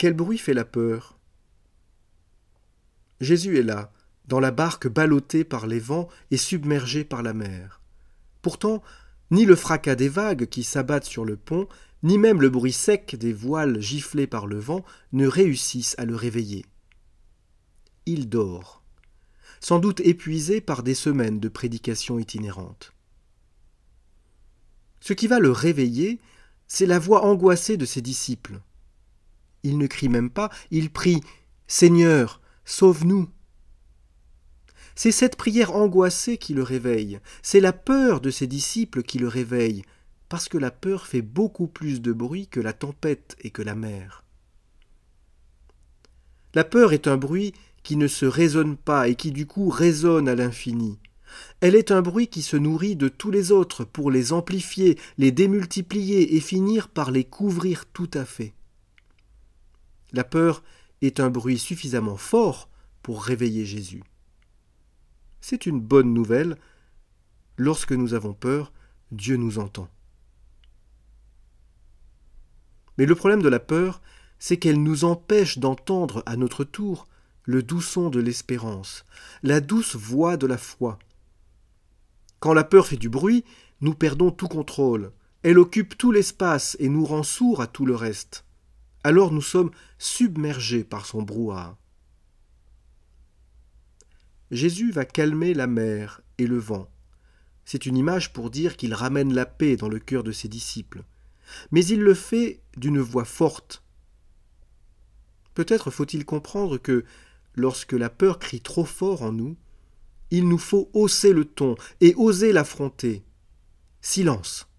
Quel bruit fait la peur? Jésus est là, dans la barque ballottée par les vents et submergée par la mer. Pourtant, ni le fracas des vagues qui s'abattent sur le pont, ni même le bruit sec des voiles giflées par le vent ne réussissent à le réveiller. Il dort, sans doute épuisé par des semaines de prédication itinérante. Ce qui va le réveiller, c'est la voix angoissée de ses disciples. Il ne crie même pas, il prie Seigneur, sauve-nous. C'est cette prière angoissée qui le réveille, c'est la peur de ses disciples qui le réveille, parce que la peur fait beaucoup plus de bruit que la tempête et que la mer. La peur est un bruit qui ne se raisonne pas et qui du coup résonne à l'infini. Elle est un bruit qui se nourrit de tous les autres pour les amplifier, les démultiplier et finir par les couvrir tout à fait. La peur est un bruit suffisamment fort pour réveiller Jésus. C'est une bonne nouvelle. Lorsque nous avons peur, Dieu nous entend. Mais le problème de la peur, c'est qu'elle nous empêche d'entendre à notre tour le doux son de l'espérance, la douce voix de la foi. Quand la peur fait du bruit, nous perdons tout contrôle. Elle occupe tout l'espace et nous rend sourds à tout le reste. Alors nous sommes submergés par son brouhaha. Jésus va calmer la mer et le vent. C'est une image pour dire qu'il ramène la paix dans le cœur de ses disciples. Mais il le fait d'une voix forte. Peut-être faut-il comprendre que, lorsque la peur crie trop fort en nous, il nous faut hausser le ton et oser l'affronter. Silence.